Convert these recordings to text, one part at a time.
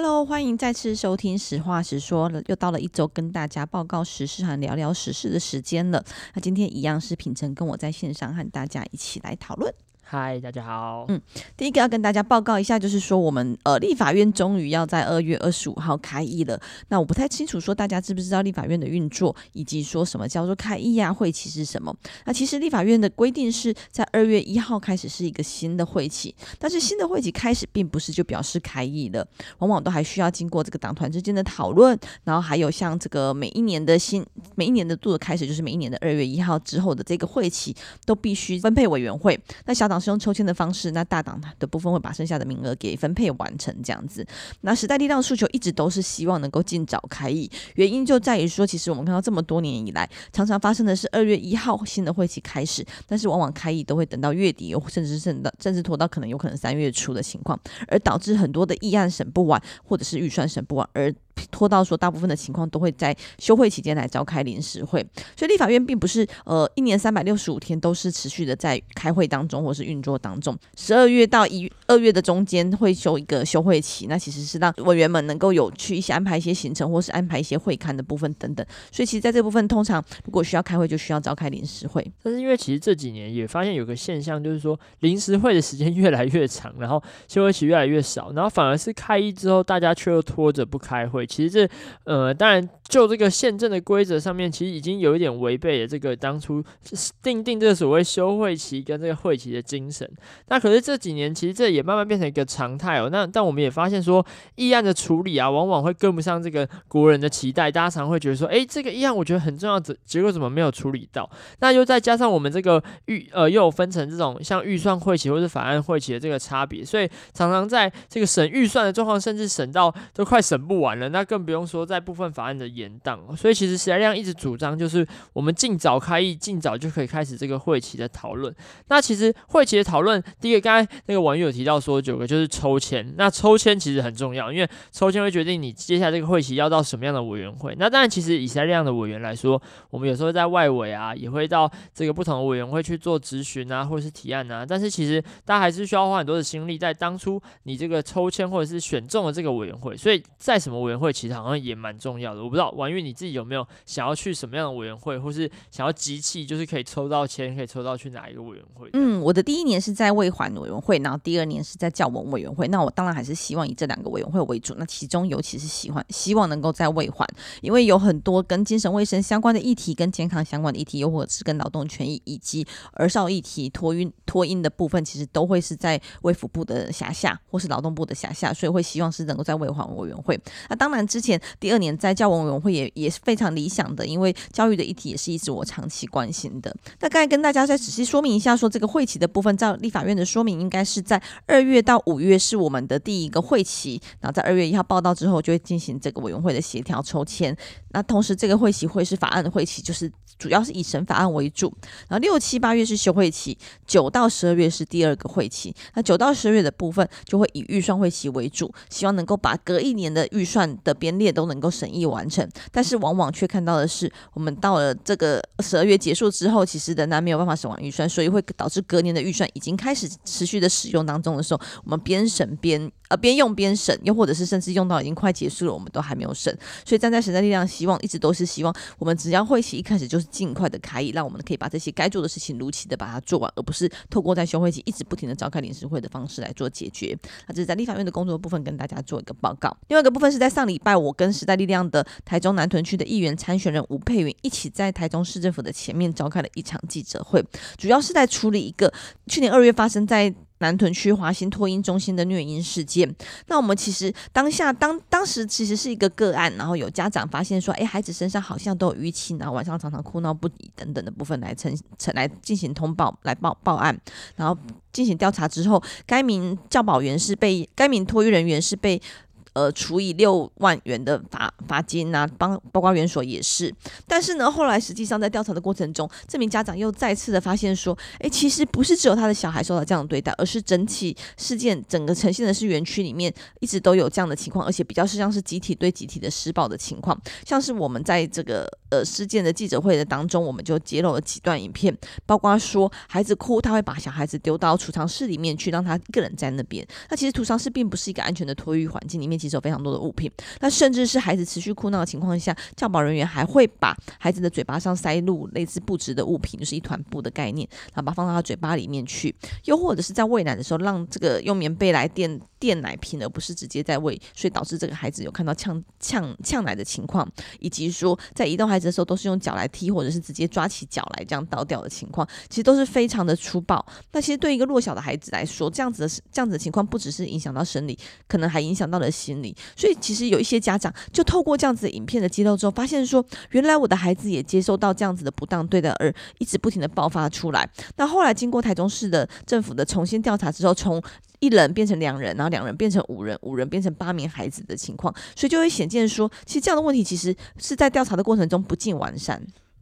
Hello，欢迎再次收听《实话实说》，又到了一周跟大家报告时事和聊聊时事的时间了。那今天一样是品成跟我在线上和大家一起来讨论。嗨，大家好。嗯，第一个要跟大家报告一下，就是说我们呃立法院终于要在二月二十五号开议了。那我不太清楚说大家知不知道立法院的运作，以及说什么叫做开议、啊？会期是什么？那其实立法院的规定是在二月一号开始是一个新的会期，但是新的会期开始并不是就表示开议了，往往都还需要经过这个党团之间的讨论，然后还有像这个每一年的新每一年的度的开始，就是每一年的二月一号之后的这个会期都必须分配委员会。那小党。是用抽签的方式，那大党的部分会把剩下的名额给分配完成这样子。那时代力量诉求一直都是希望能够尽早开议，原因就在于说，其实我们看到这么多年以来，常常发生的是二月一号新的会期开始，但是往往开议都会等到月底，甚至甚至甚至拖到可能有可能三月初的情况，而导致很多的议案审不完，或者是预算审不完而。拖到说，大部分的情况都会在休会期间来召开临时会，所以立法院并不是呃一年三百六十五天都是持续的在开会当中或是运作当中。十二月到一二月的中间会休一个休会期，那其实是让委员们能够有去一些安排一些行程，或是安排一些会刊的部分等等。所以其实在这部分，通常如果需要开会，就需要召开临时会。但是因为其实这几年也发现有个现象，就是说临时会的时间越来越长，然后休会期越来越少，然后反而是开一之后，大家却又拖着不开会。其实这，呃，当然，就这个宪政的规则上面，其实已经有一点违背了这个当初定定这个所谓休会期跟这个会期的精神。那可是这几年，其实这也慢慢变成一个常态哦。那但我们也发现说，议案的处理啊，往往会跟不上这个国人的期待。大家常会觉得说，诶，这个议案我觉得很重要，结果怎么没有处理到？那又再加上我们这个预呃，又有分成这种像预算会期或是法案会期的这个差别，所以常常在这个审预算的状况，甚至审到都快审不完了，那那更不用。说在部分法案的延宕，所以其实时代力量一直主张，就是我们尽早开议，尽早就可以开始这个会期的讨论。那其实会期的讨论，第一个刚才那个网友提到说九个就是抽签，那抽签其实很重要，因为抽签会决定你接下来这个会期要到什么样的委员会。那当然，其实以时代量的委员来说，我们有时候在外委啊，也会到这个不同的委员会去做咨询啊，或者是提案啊。但是其实大家还是需要花很多的心力在当初你这个抽签或者是选中了这个委员会。所以在什么委员会，其实好像。也蛮重要的，我不知道婉玉你自己有没有想要去什么样的委员会，或是想要集气，就是可以抽到签，可以抽到去哪一个委员会？嗯，我的第一年是在卫环委员会，然后第二年是在教文委员会。那我当然还是希望以这两个委员会为主。那其中尤其是喜欢希望能够在卫环，因为有很多跟精神卫生相关的议题，跟健康相关的议题，又或者是跟劳动权益以及儿少议题、托运托婴的部分，其实都会是在卫福部的辖下，或是劳动部的辖下，所以会希望是能够在卫环委员会。那当当然之前。第二年在教文委员会也也是非常理想的，因为教育的议题也是一直我长期关心的。那刚才跟大家再仔细说明一下，说这个会期的部分，照立法院的说明，应该是在二月到五月是我们的第一个会期，然后在二月一号报到之后，就会进行这个委员会的协调抽签。那同时，这个会期会是法案的会期，就是主要是以审法案为主。然后六七八月是休会期，九到十二月是第二个会期。那九到十二月的部分就会以预算会期为主，希望能够把隔一年的预算的编列都能够审议完成。但是往往却看到的是，我们到了这个十二月结束之后，其实仍然没有办法审完预算，所以会导致隔年的预算已经开始持续的使用当中的时候，我们边审边。呃，边用边审，又或者是甚至用到已经快结束了，我们都还没有审。所以站在时代力量，希望一直都是希望我们只要会期一开始就是尽快的开议，让我们可以把这些该做的事情如期的把它做完，而不是透过在休会期一直不停的召开临时会的方式来做解决。那这是在立法院的工作部分跟大家做一个报告。另外一个部分是在上礼拜，我跟时代力量的台中南屯区的议员参选人吴佩云一起在台中市政府的前面召开了一场记者会，主要是在处理一个去年二月发生在。南屯区华新托婴中心的虐婴事件，那我们其实当下当当时其实是一个个案，然后有家长发现说，哎，孩子身上好像都有淤青，然后晚上常常哭闹不已等等的部分来呈呈来进行通报来报报案，然后进行调查之后，该名教保员是被该名托育人员是被。呃，处以六万元的罚罚金啊，帮包括园所也是。但是呢，后来实际上在调查的过程中，这名家长又再次的发现说，哎，其实不是只有他的小孩受到这样的对待，而是整体事件整个呈现的是园区里面一直都有这样的情况，而且比较是像是集体对集体的施暴的情况，像是我们在这个。呃事件的记者会的当中，我们就揭露了几段影片，包括说孩子哭，他会把小孩子丢到储藏室里面去，让他一个人在那边。那其实储藏室并不是一个安全的托育环境，里面其实有非常多的物品。那甚至是孩子持续哭闹的情况下，教保人员还会把孩子的嘴巴上塞入类似不织的物品，就是一团布的概念，然后把它放到他嘴巴里面去。又或者是在喂奶的时候，让这个用棉被来垫垫奶瓶，而不是直接在喂，所以导致这个孩子有看到呛呛呛奶的情况，以及说在移动孩子的时候都是用脚来踢，或者是直接抓起脚来这样倒掉的情况，其实都是非常的粗暴。那其实对一个弱小的孩子来说，这样子的这样子的情况，不只是影响到生理，可能还影响到了心所以其实有一些家长就透过这样子影片的揭露之后，发现说，原来我的孩子也接受到这样子的不当对待，而一直不停的爆发出来。那后来经过台中市的政府的重新调查之后，从一人变成两人，然后两人变成五人，五人变成八名孩子的情况，所以就会显见说，其实这样的问题其实是在调查的过程中不尽完善。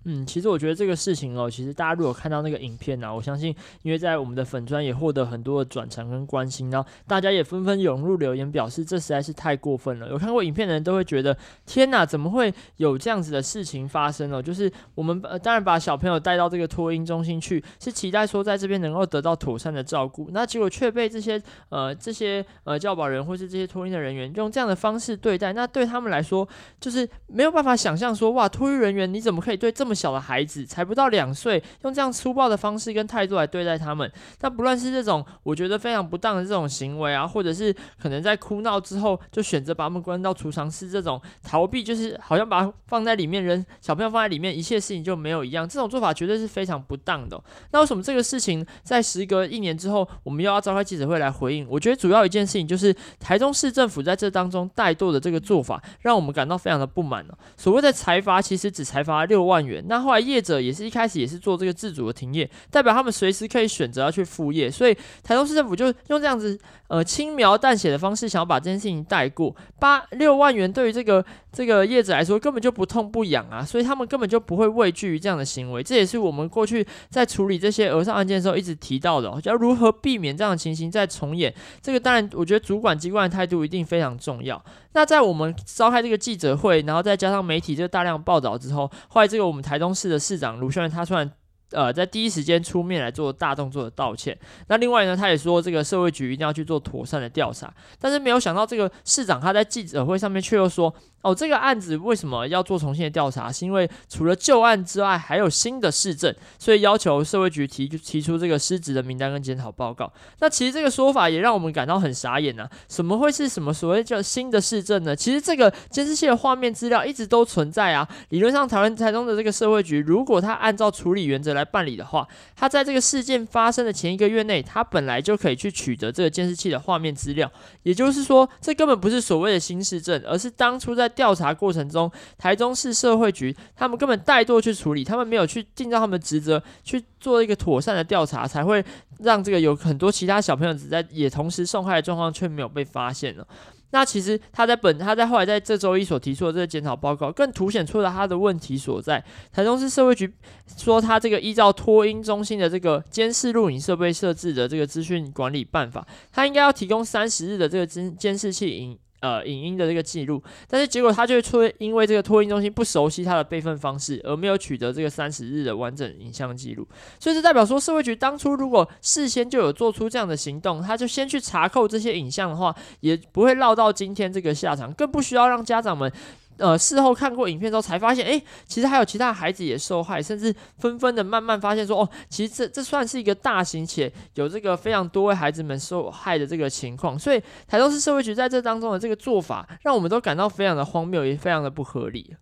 嗯，其实我觉得这个事情哦，其实大家如果看到那个影片呢、我相信，因为在我们的粉专也获得很多的转传跟关心，然后大家也纷纷涌入留言，表示这实在是太过分了。有看过影片的人都会觉得，天哪，怎么会有这样子的事情发生呢？就是我们呃，当然把小朋友带到这个托婴中心去，是期待说在这边能够得到妥善的照顾，那结果却被这些呃这些呃教保人或是这些托婴的人员用这样的方式对待，那对他们来说，就是没有办法想象说，哇，托育人员你怎么可以对这么小的孩子才不到两岁，用这样粗暴的方式跟态度来对待他们。那不论是这种我觉得非常不当的这种行为啊，或者是可能在哭闹之后就选择把他们关到储藏室，这种逃避就是好像把放在里面，人小朋友放在里面，一切事情就没有一样。这种做法绝对是非常不当的。那为什么这个事情在时隔一年之后，我们又要召开记者会来回应？我觉得主要一件事情就是台中市政府在这当中怠惰的这个做法，让我们感到非常的不满。所谓的裁罚其实只裁罚六万元，那后来。业者也是一开始也是做这个自主的停业，代表他们随时可以选择要去复业，所以台中市政府就用这样子呃轻描淡写的方式，想要把这件事情带过。八六万元对于这个这个叶子来说根本就不痛不痒啊，所以他们根本就不会畏惧于这样的行为。这也是我们过去在处理这些讹诈案件的时候一直提到的，要如何避免这样的情形再重演。这个当然，我觉得主管机关的态度一定非常重要。那在我们召开这个记者会，然后再加上媒体这个大量报道之后，后来这个我们台东市的市长卢秀燕他突然。呃，在第一时间出面来做大动作的道歉。那另外呢，他也说这个社会局一定要去做妥善的调查。但是没有想到，这个市长他在记者会上面却又说：“哦，这个案子为什么要做重新的调查？是因为除了旧案之外，还有新的市政，所以要求社会局提提出这个失职的名单跟检讨报告。”那其实这个说法也让我们感到很傻眼啊！什么会是什么所谓叫新的市政呢？其实这个监视器的画面资料一直都存在啊。理论上，台湾台中的这个社会局，如果他按照处理原则来办理的话，他在这个事件发生的前一个月内，他本来就可以去取得这个监视器的画面资料。也就是说，这根本不是所谓的新事证，而是当初在调查过程中，台中市社会局他们根本怠惰去处理，他们没有去尽到他们的职责去做一个妥善的调查，才会让这个有很多其他小朋友只在也同时受害的状况却没有被发现了。那其实他在本他在后来在这周一所提出的这个检讨报告，更凸显出了他的问题所在。台中市社会局说，他这个依照托婴中心的这个监视录影设备设置的这个资讯管理办法，他应该要提供三十日的这个监监视器影。呃，影音的这个记录，但是结果他就会因为这个托运中心不熟悉他的备份方式，而没有取得这个三十日的完整影像记录。所以这代表说，社会局当初如果事先就有做出这样的行动，他就先去查扣这些影像的话，也不会落到今天这个下场，更不需要让家长们。呃，事后看过影片之后才发现，哎，其实还有其他孩子也受害，甚至纷纷的慢慢发现说，哦，其实这这算是一个大型且有这个非常多位孩子们受害的这个情况。所以台中市社会局在这当中的这个做法，让我们都感到非常的荒谬，也非常的不合理。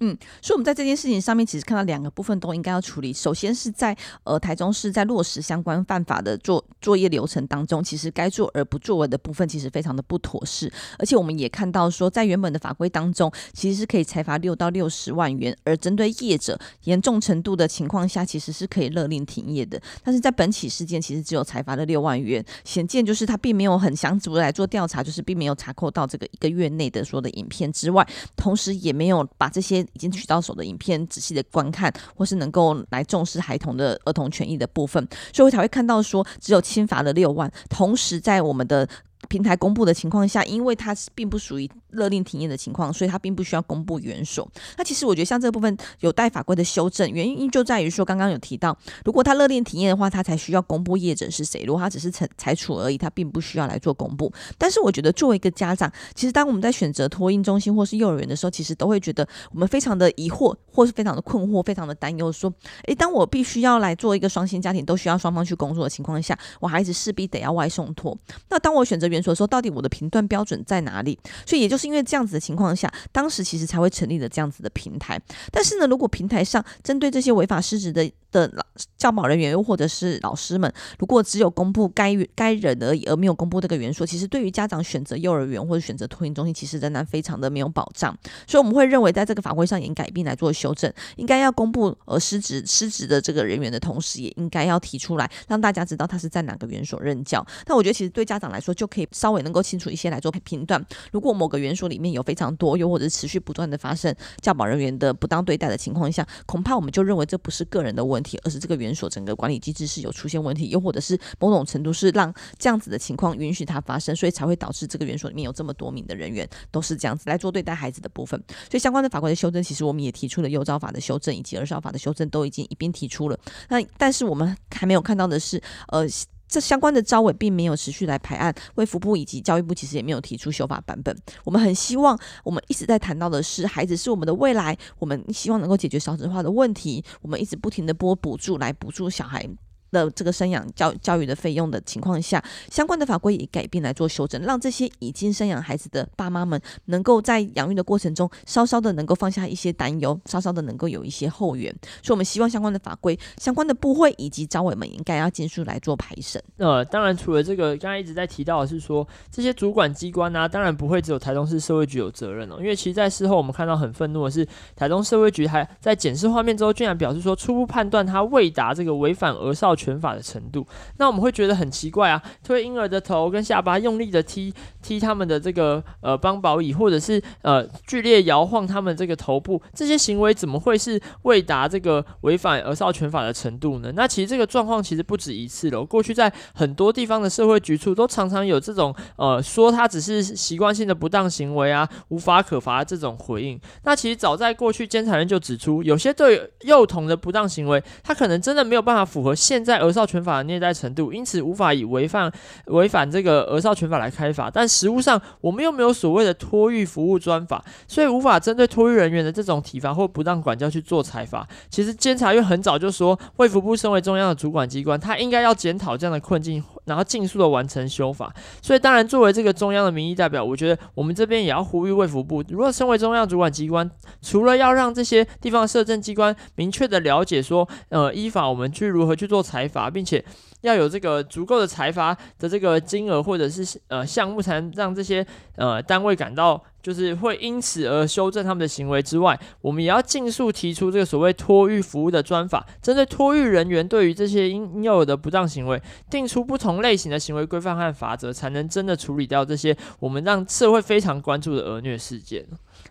嗯，所以我们在这件事情上面，其实看到两个部分都应该要处理。首先是在呃台中市在落实相关犯法的作作业流程当中，其实该做而不作为的部分，其实非常的不妥适。而且我们也看到说，在原本的法规当中，其实是可以裁罚六到六十万元，而针对业者严重程度的情况下，其实是可以勒令停业的。但是在本起事件，其实只有裁罚了六万元，显见就是他并没有很详足的来做调查，就是并没有查扣到这个一个月内的说的影片之外，同时也没有把这些。已经取到手的影片仔细的观看，或是能够来重视孩童的儿童权益的部分，所以我才会看到说只有轻罚了六万，同时在我们的平台公布的情况下，因为它是并不属于勒令停业的情况，所以他并不需要公布园所。那其实我觉得像这部分有待法规的修正，原因就在于说，刚刚有提到，如果他勒令停业的话，他才需要公布业者是谁。如果他只是裁裁处而已，他并不需要来做公布。但是我觉得作为一个家长，其实当我们在选择托婴中心或是幼儿园的时候，其实都会觉得我们非常的疑惑，或是非常的困惑，非常的担忧，说，诶，当我必须要来做一个双薪家庭，都需要双方去工作的情况下，我孩子势必得要外送托。那当我选择园所的时候，到底我的评断标准在哪里？所以也就是因为这样子的情况下，当时其实才会成立了这样子的平台。但是呢，如果平台上针对这些违法失职的的老教保人员又或者是老师们，如果只有公布该该人而已，而没有公布这个园所，其实对于家长选择幼儿园或者选择托婴中心，其实仍然非常的没有保障。所以我们会认为，在这个法规上也改变来做修正，应该要公布呃失职失职的这个人员的同时，也应该要提出来，让大家知道他是在哪个园所任教。那我觉得其实对家长来说，就可以稍微能够清楚一些来做评断。如果某个园所里面有非常多，又或者持续不断的发生教保人员的不当对待的情况下，恐怕我们就认为这不是个人的问题。而是这个园所整个管理机制是有出现问题，又或者是某种程度是让这样子的情况允许它发生，所以才会导致这个园所里面有这么多名的人员都是这样子来做对待孩子的部分。所以相关的法规的修正，其实我们也提出了幼招法的修正以及儿少法的修正，都已经一并提出了。那但是我们还没有看到的是，呃。这相关的招委并没有持续来排案，卫福部以及教育部其实也没有提出修法版本。我们很希望，我们一直在谈到的是，孩子是我们的未来，我们希望能够解决少子化的问题。我们一直不停的拨补助来补助小孩。的这个生养教教育的费用的情况下，相关的法规也改变来做修正，让这些已经生养孩子的爸妈们能够在养育的过程中稍稍的能够放下一些担忧，稍稍的能够有一些后援。所以，我们希望相关的法规、相关的部会以及召委们应该要尽速来做排审。呃，当然，除了这个，刚才一直在提到的是说，这些主管机关呢、当然不会只有台中市社会局有责任哦，因为其实，在事后我们看到很愤怒的是，台中社会局还在检视画面之后，居然表示说，初步判断他未达这个违反儿少拳法的程度，那我们会觉得很奇怪啊！推婴儿的头跟下巴，用力的踢踢他们的这个呃帮宝椅，或者是呃剧烈摇晃他们这个头部，这些行为怎么会是未达这个违反儿少权法的程度呢？那其实这个状况其实不止一次了。过去在很多地方的社会局处都常常有这种呃说他只是习惯性的不当行为啊，无法可罚这种回应。那其实早在过去，监察院就指出，有些对幼童的不当行为，他可能真的没有办法符合现在儿少权法的虐待程度，因此无法以违反违反这个儿少权法来开罚。但实务上，我们又没有所谓的托育服务专法，所以无法针对托育人员的这种体罚或不当管教去做裁罚。其实监察院很早就说，卫福部身为中央的主管机关，他应该要检讨这样的困境，然后尽速的完成修法。所以，当然作为这个中央的民意代表，我觉得我们这边也要呼吁卫福部，如果身为中央主管机关，除了要让这些地方摄政机关明确的了解说，呃，依法我们去如何去做裁财阀，并且要有这个足够的财阀的这个金额或者是呃项目，才能让这些呃单位感到就是会因此而修正他们的行为之外，我们也要尽速提出这个所谓托育服务的专法，针对托育人员对于这些应应有的不当行为，定出不同类型的行为规范和法则，才能真的处理掉这些我们让社会非常关注的儿虐事件。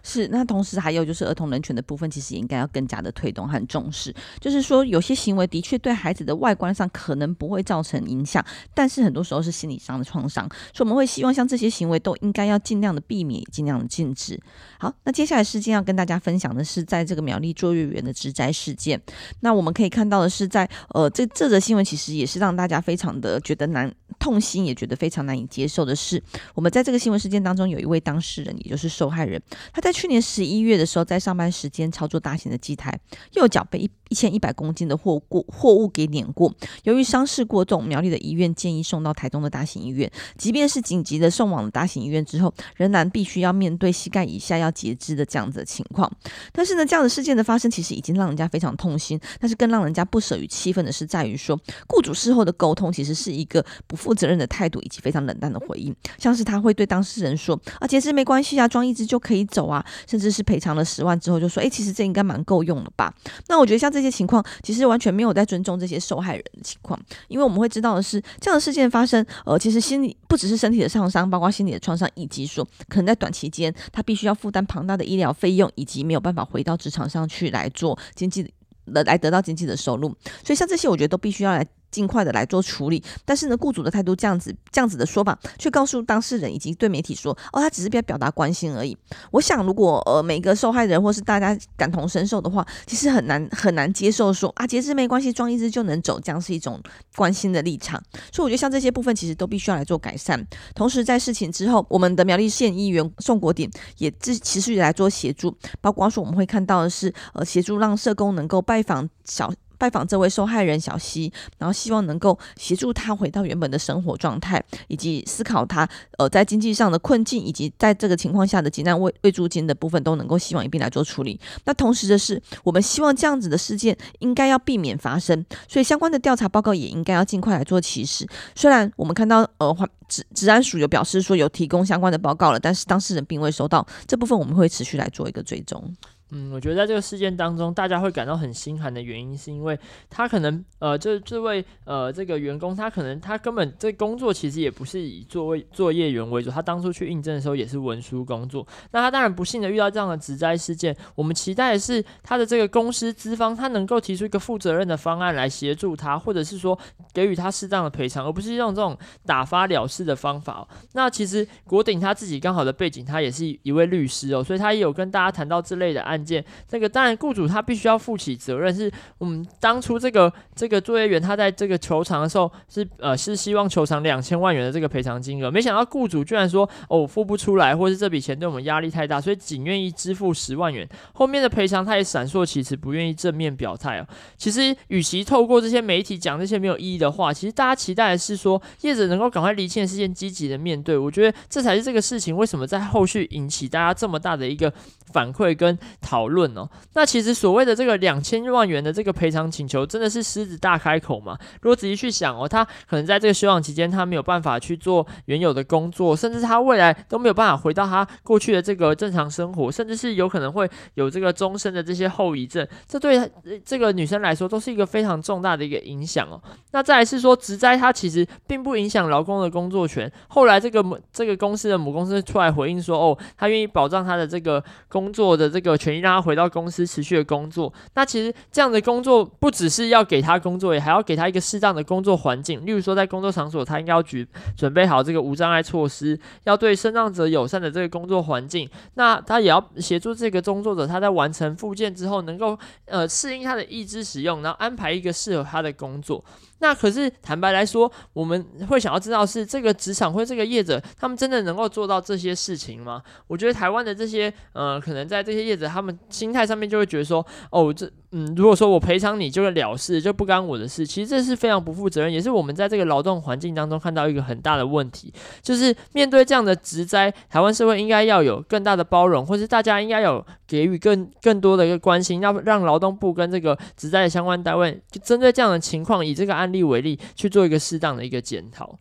是，那同时还有就是儿童人权的部分，其实也应该要更加的推动和重视。就是说，有些行为的确对孩子的外观上可能不会造成影响，但是很多时候是心理上的创伤，所以我们会希望像这些行为都应该要尽量的避免，尽量的禁止。好，那接下来事件要跟大家分享的是，在这个苗栗坐月园的植栽事件。那我们可以看到的是，在呃这这则新闻其实也是让大家非常的觉得难痛心，也觉得非常难以接受的是，我们在这个新闻事件当中有一位当事人，也就是受害人，他在去年十一月的时候，在上班时间操作大型的机台，右脚被一一千一百公斤的货过货物给碾过。由于伤势过重，苗栗的医院建议送到台东的大型医院。即便是紧急的送往了大型医院之后，仍然必须要面对膝盖以下要截肢的这样子的情况。但是呢，这样的事件的发生，其实已经让人家非常痛心。但是更让人家不舍与气愤的是，在于说，雇主事后的沟通其实是一个不负责任的态度，以及非常冷淡的回应。像是他会对当事人说：“啊，截肢没关系啊，装一只就可以走啊。”甚至是赔偿了十万之后，就说：“诶，其实这应该蛮够用了吧？”那我觉得像这些情况，其实完全没有在尊重这些受害人的情况，因为我们会知道的是，这样的事件发生，呃，其实心理不只是身体的创伤，包括心理的创伤，以及说可能在短期间他必须要负担庞大的医疗费用，以及没有办法回到职场上去来做经济的来得到经济的收入。所以像这些，我觉得都必须要来。尽快的来做处理。但是呢，雇主的态度这样子这样子的说法，却告诉当事人以及对媒体说，哦，他只是表表达关心而已。我想，如果呃每个受害人或是大家感同身受的话，其实很难很难接受说啊，截肢没关系，装一只就能走，这样是一种关心的立场。所以我觉得像这些部分，其实都必须要来做改善。同时，在事情之后，我们的苗栗县议员宋国鼎也自持续来做协助，包括说我们会看到的是，呃，协助让社工能够拜访小。拜访这位受害人小西，然后希望能够协助他回到原本的生活状态，以及思考他呃在经济上的困境，以及在这个情况下的急难未未租金的部分都能够希望一并来做处理。那同时的是，我们希望这样子的事件应该要避免发生，所以相关的调查报告也应该要尽快来做起始。虽然我们看到呃环治治安署有表示说有提供相关的报告了，但是当事人并未收到这部分，我们会持续来做一个追踪。嗯，我觉得在这个事件当中，大家会感到很心寒的原因，是因为他可能呃，这这位呃这个员工，他可能他根本这工作其实也不是以作为作业员为主，他当初去应征的时候也是文书工作。那他当然不幸的遇到这样的职灾事件，我们期待的是他的这个公司资方，他能够提出一个负责任的方案来协助他，或者是说给予他适当的赔偿，而不是用这种打发了事的方法。那其实国鼎他自己刚好的背景，他也是一位律师哦，所以他也有跟大家谈到这类的案件。这个当然，雇主他必须要负起责任。是我们当初这个这个作业员，他在这个球场的时候是呃是希望球场两千万元的这个赔偿金额，没想到雇主居然说哦我付不出来，或是这笔钱对我们压力太大，所以仅愿意支付十万元。后面的赔偿他也闪烁其词，不愿意正面表态哦。其实与其透过这些媒体讲这些没有意义的话，其实大家期待的是说业者能够赶快厘清事件，积极的面对。我觉得这才是这个事情为什么在后续引起大家这么大的一个反馈跟讨。论哦，那其实所谓的这个两千万元的这个赔偿请求，真的是狮子大开口吗？如果仔细去想哦，他可能在这个休养期间，他没有办法去做原有的工作，甚至他未来都没有办法回到他过去的这个正常生活，甚至是有可能会有这个终身的这些后遗症，这对这个女生来说都是一个非常重大的一个影响哦。那再来是说，职灾它其实并不影响劳工的工作权。后来这个母这个公司的母公司出来回应说，哦，他愿意保障他的这个工作的这个权益，让他回。到公司持续的工作，那其实这样的工作不只是要给他工作，也还要给他一个适当的工作环境。例如说，在工作场所，他应该要举准备好这个无障碍措施，要对身障者友善的这个工作环境。那他也要协助这个工作者，他在完成复健之后，能够呃适应他的义肢使用，然后安排一个适合他的工作。那可是坦白来说，我们会想要知道是这个职场或这个业者，他们真的能够做到这些事情吗？我觉得台湾的这些呃，可能在这些业者，他们心态上面就会觉得说，哦，这。嗯，如果说我赔偿你就是了事，就不干我的事，其实这是非常不负责任，也是我们在这个劳动环境当中看到一个很大的问题，就是面对这样的职灾，台湾社会应该要有更大的包容，或是大家应该有给予更更多的一个关心，要让劳动部跟这个职灾的相关单位，就针对这样的情况，以这个案例为例，去做一个适当的一个检讨。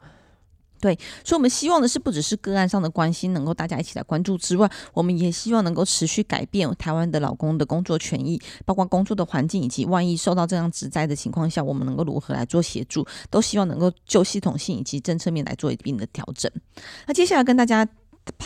对，所以我们希望的是，不只是个案上的关心能够大家一起来关注之外，我们也希望能够持续改变台湾的老公的工作权益，包括工作的环境，以及万一受到这样职灾的情况下，我们能够如何来做协助，都希望能够就系统性以及政策面来做一定的调整。那接下来跟大家。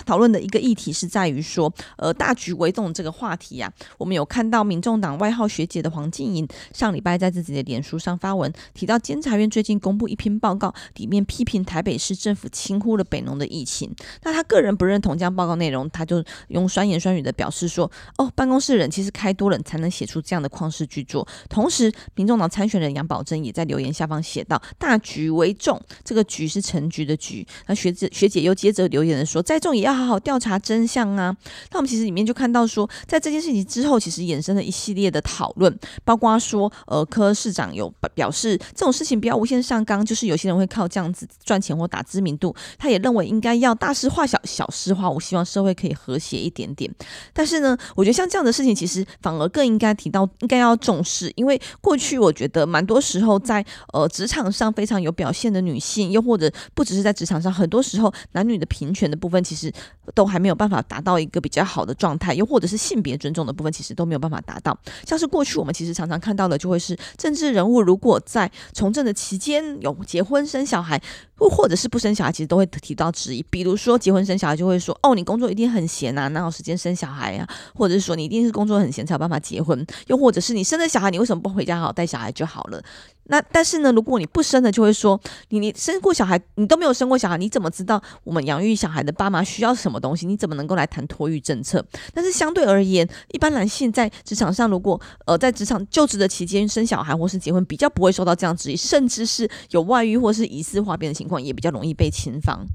讨论的一个议题是在于说，呃，大局为重这个话题呀、啊，我们有看到民众党外号学姐的黄静莹上礼拜在自己的脸书上发文，提到监察院最近公布一篇报告，里面批评台北市政府轻忽了北农的疫情。那他个人不认同这样报告内容，他就用酸言酸语的表示说，哦，办公室人其实开多了才能写出这样的旷世巨作。同时，民众党参选人杨宝珍也在留言下方写道，大局为重，这个局是成局的局。那学姐学姐又接着留言说，在也要好好调查真相啊！那我们其实里面就看到说，在这件事情之后，其实衍生了一系列的讨论，包括说，呃，柯市长有表示这种事情不要无限上纲，就是有些人会靠这样子赚钱或打知名度，他也认为应该要大事化小，小事化无，希望社会可以和谐一点点。但是呢，我觉得像这样的事情，其实反而更应该提到，应该要重视，因为过去我觉得蛮多时候在呃职场上非常有表现的女性，又或者不只是在职场上，很多时候男女的平权的部分，其实。其实都还没有办法达到一个比较好的状态，又或者是性别尊重的部分，其实都没有办法达到。像是过去我们其实常常看到的，就会是政治人物如果在从政的期间有结婚生小孩，或或者是不生小孩，其实都会提到质疑。比如说结婚生小孩，就会说哦，你工作一定很闲啊，哪有时间生小孩啊？或者是说你一定是工作很闲才有办法结婚，又或者是你生了小孩，你为什么不回家好好带小孩就好了？那但是呢，如果你不生的，就会说你你生过小孩，你都没有生过小孩，你怎么知道我们养育小孩的爸妈需要什么东西？你怎么能够来谈托育政策？但是相对而言，一般男性在职场上，如果呃在职场就职的期间生小孩或是结婚，比较不会受到这样质疑，甚至是有外遇或是疑似化变的情况，也比较容易被侵犯。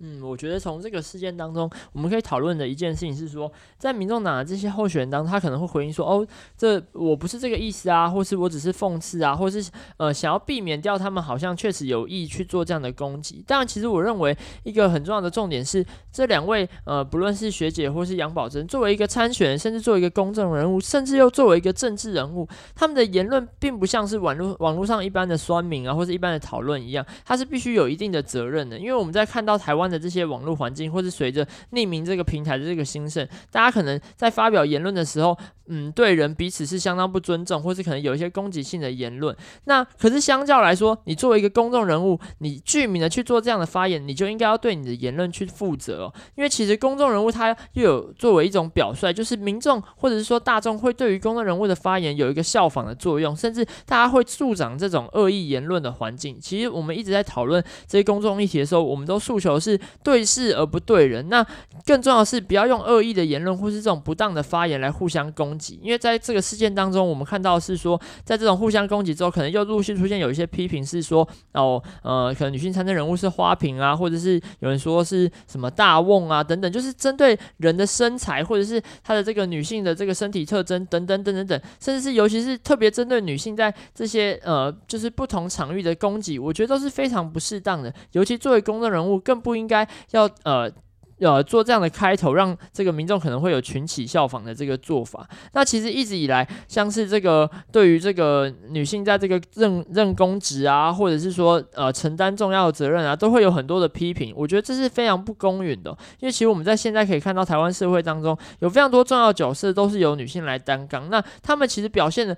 嗯，我觉得从这个事件当中，我们可以讨论的一件事情是说，在民众党的这些候选人当中，他可能会回应说：“哦，这我不是这个意思啊，或是我只是讽刺啊，或是呃想要避免掉他们好像确实有意去做这样的攻击。”当然，其实我认为一个很重要的重点是，这两位呃，不论是学姐或是杨宝珍，作为一个参选人，甚至作为一个公众人物，甚至又作为一个政治人物，他们的言论并不像是网络网络上一般的酸民啊，或是一般的讨论一样，他是必须有一定的责任的，因为我们在看到台湾的这些网络环境，或是随着匿名这个平台的这个兴盛，大家可能在发表言论的时候，嗯，对人彼此是相当不尊重，或是可能有一些攻击性的言论。那可是相较来说，你作为一个公众人物，你具名的去做这样的发言，你就应该要对你的言论去负责哦。因为其实公众人物他又有作为一种表率，就是民众或者是说大众会对于公众人物的发言有一个效仿的作用，甚至大家会助长这种恶意言论的环境。其实我们一直在讨论这些公众议题的时候，我们都诉求是对。事而不对人，那更重要的是不要用恶意的言论或是这种不当的发言来互相攻因为在这个事件当中，我们看到是说，在这种互相攻击之后，可能又陆续出现有一些批评，是说哦，呃，可能女性参政人物是花瓶啊，或者是有人说是什么大瓮啊等等，就是针对人的身材或者是她的这个女性的这个身体特征等等等等等，甚至是尤其是特别针对女性在这些呃就是不同场域的攻击，我觉得都是非常不适当的，尤其作为公众人物，更不应该。要呃。呃，做这样的开头，让这个民众可能会有群起效仿的这个做法。那其实一直以来，像是这个对于这个女性在这个任任公职啊，或者是说呃承担重要的责任啊，都会有很多的批评。我觉得这是非常不公允的，因为其实我们在现在可以看到台湾社会当中有非常多重要角色都是由女性来担纲，那他们其实表现的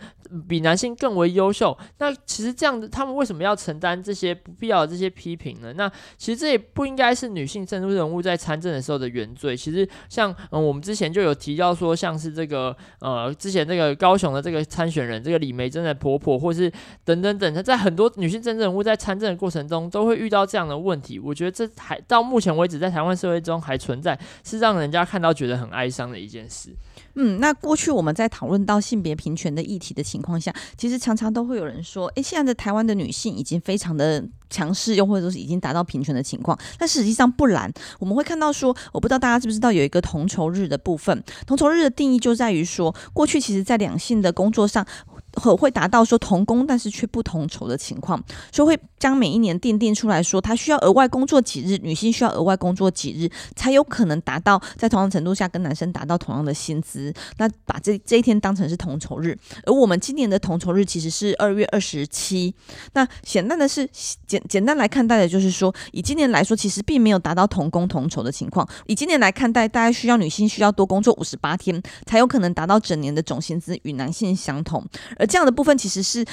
比男性更为优秀。那其实这样子，他们为什么要承担这些不必要的这些批评呢？那其实这也不应该是女性政治人物在参政的时候的原罪，其实像嗯，我们之前就有提到说，像是这个呃，之前这个高雄的这个参选人，这个李梅珍的婆婆，或是等等等，在很多女性政治人物在参政的过程中，都会遇到这样的问题。我觉得这还到目前为止，在台湾社会中还存在，是让人家看到觉得很哀伤的一件事。嗯，那过去我们在讨论到性别平权的议题的情况下，其实常常都会有人说，诶，现在的台湾的女性已经非常的强势，又或者说是已经达到平权的情况。但实际上不然，我们会看到说，我不知道大家知不知道有一个同酬日的部分。同酬日的定义就在于说，过去其实在两性的工作上。和会达到说同工但是却不同酬的情况，所以会将每一年订定出来说，他需要额外工作几日，女性需要额外工作几日，才有可能达到在同样程度下跟男生达到同样的薪资。那把这这一天当成是同酬日，而我们今年的同酬日其实是二月二十七。那显然的是简简单来看待的就是说，以今年来说，其实并没有达到同工同酬的情况。以今年来看待，大概需要女性需要多工作五十八天，才有可能达到整年的总薪资与男性相同。而这样的部分其实是。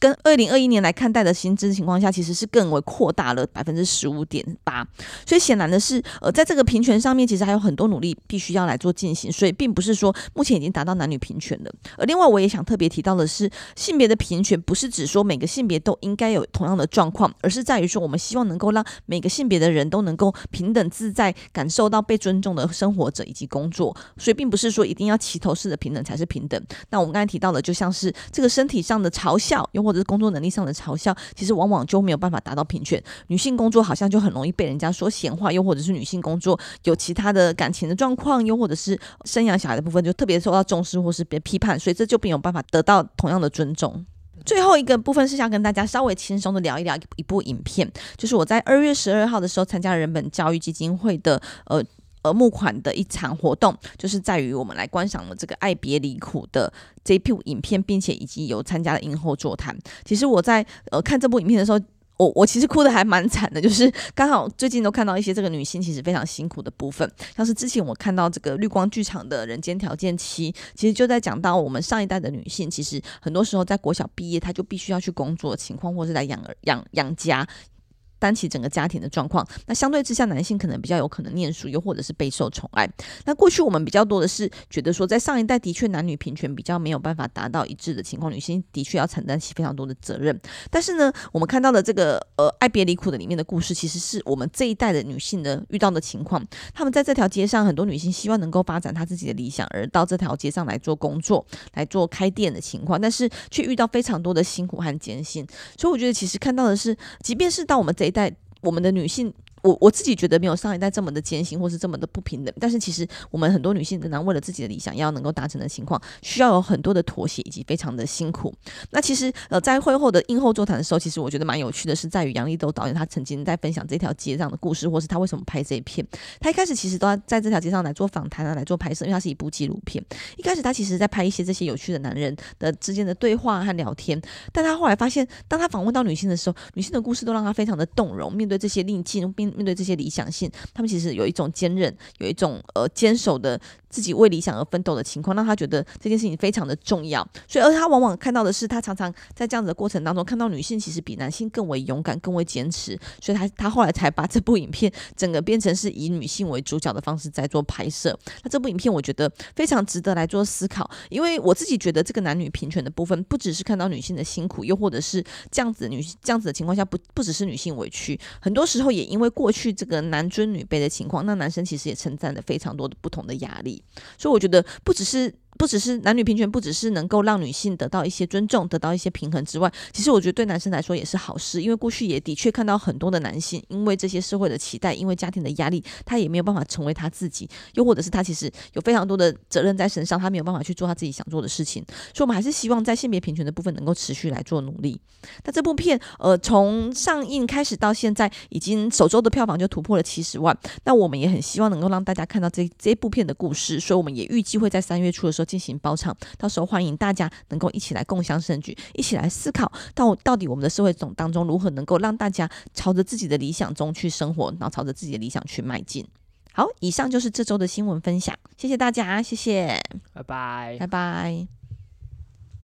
跟二零二一年来看待的薪资情况下，其实是更为扩大了百分之十五点八。所以显然的是，呃，在这个平权上面，其实还有很多努力必须要来做进行。所以并不是说目前已经达到男女平权了。而另外，我也想特别提到的是，性别的平权不是指说每个性别都应该有同样的状况，而是在于说我们希望能够让每个性别的人都能够平等自在，感受到被尊重的生活者以及工作。所以并不是说一定要齐头式的平等才是平等。那我们刚才提到的，就像是这个身体上的嘲笑，又或者是工作能力上的嘲笑，其实往往就没有办法达到平权。女性工作好像就很容易被人家说闲话，又或者是女性工作有其他的感情的状况，又或者是生养小孩的部分就特别受到重视或是被批判，所以这就没有办法得到同样的尊重。最后一个部分是想跟大家稍微轻松的聊一聊一部影片，就是我在二月十二号的时候参加了人本教育基金会的呃。而募款的一场活动，就是在于我们来观赏了这个《爱别离苦》的这一部影片，并且以及有参加了影后座谈。其实我在呃看这部影片的时候，我我其实哭得还蛮惨的，就是刚好最近都看到一些这个女性其实非常辛苦的部分，像是之前我看到这个绿光剧场的人间条件七，其实就在讲到我们上一代的女性，其实很多时候在国小毕业，她就必须要去工作的情况，或是来养儿养养家。担起整个家庭的状况，那相对之下，男性可能比较有可能念书，又或者是备受宠爱。那过去我们比较多的是觉得说，在上一代的确男女平权比较没有办法达到一致的情况，女性的确要承担起非常多的责任。但是呢，我们看到的这个呃《爱别离苦》的里面的故事，其实是我们这一代的女性的遇到的情况。她们在这条街上，很多女性希望能够发展她自己的理想，而到这条街上来做工作，来做开店的情况，但是却遇到非常多的辛苦和艰辛。所以我觉得，其实看到的是，即便是到我们这带，我们的女性。我我自己觉得没有上一代这么的艰辛，或是这么的不平等。但是其实我们很多女性仍然为了自己的理想要能够达成的情况，需要有很多的妥协以及非常的辛苦。那其实呃在会后的映后座谈的时候，其实我觉得蛮有趣的是在于杨丽都导演他曾经在分享这条街上的故事，或是他为什么拍这一片。他一开始其实都要在这条街上来做访谈啊，来做拍摄，因为他是一部纪录片。一开始他其实在拍一些这些有趣的男人的之间的对话和聊天，但他后来发现，当他访问到女性的时候，女性的故事都让他非常的动容。面对这些逆境，面面对这些理想。性他们其实有一种坚韧，有一种呃坚守的自己为理想而奋斗的情况，让他觉得这件事情非常的重要。所以，而他往往看到的是，他常常在这样子的过程当中，看到女性其实比男性更为勇敢、更为坚持。所以他他后来才把这部影片整个变成是以女性为主角的方式在做拍摄。那这部影片我觉得非常值得来做思考，因为我自己觉得这个男女平权的部分，不只是看到女性的辛苦，又或者是这样子女这样子的情况下，不不只是女性委屈，很多时候也因为过去这个男。尊女卑的情况，那男生其实也承担了非常多的不同的压力，所以我觉得不只是。不只是男女平权，不只是能够让女性得到一些尊重、得到一些平衡之外，其实我觉得对男生来说也是好事，因为过去也的确看到很多的男性，因为这些社会的期待，因为家庭的压力，他也没有办法成为他自己，又或者是他其实有非常多的责任在身上，他没有办法去做他自己想做的事情。所以，我们还是希望在性别平权的部分能够持续来做努力。那这部片，呃，从上映开始到现在，已经首周的票房就突破了七十万。那我们也很希望能够让大家看到这这部片的故事，所以我们也预计会在三月初的时候进行包场。到时候欢迎大家能够一起来共享盛举，一起来思考到到底我们的社会总当中如何能够让大家朝着自己的理想中去生活，然后朝着自己的理想去迈进。好，以上就是这周的新闻分享，谢谢大家，谢谢，拜拜，拜拜。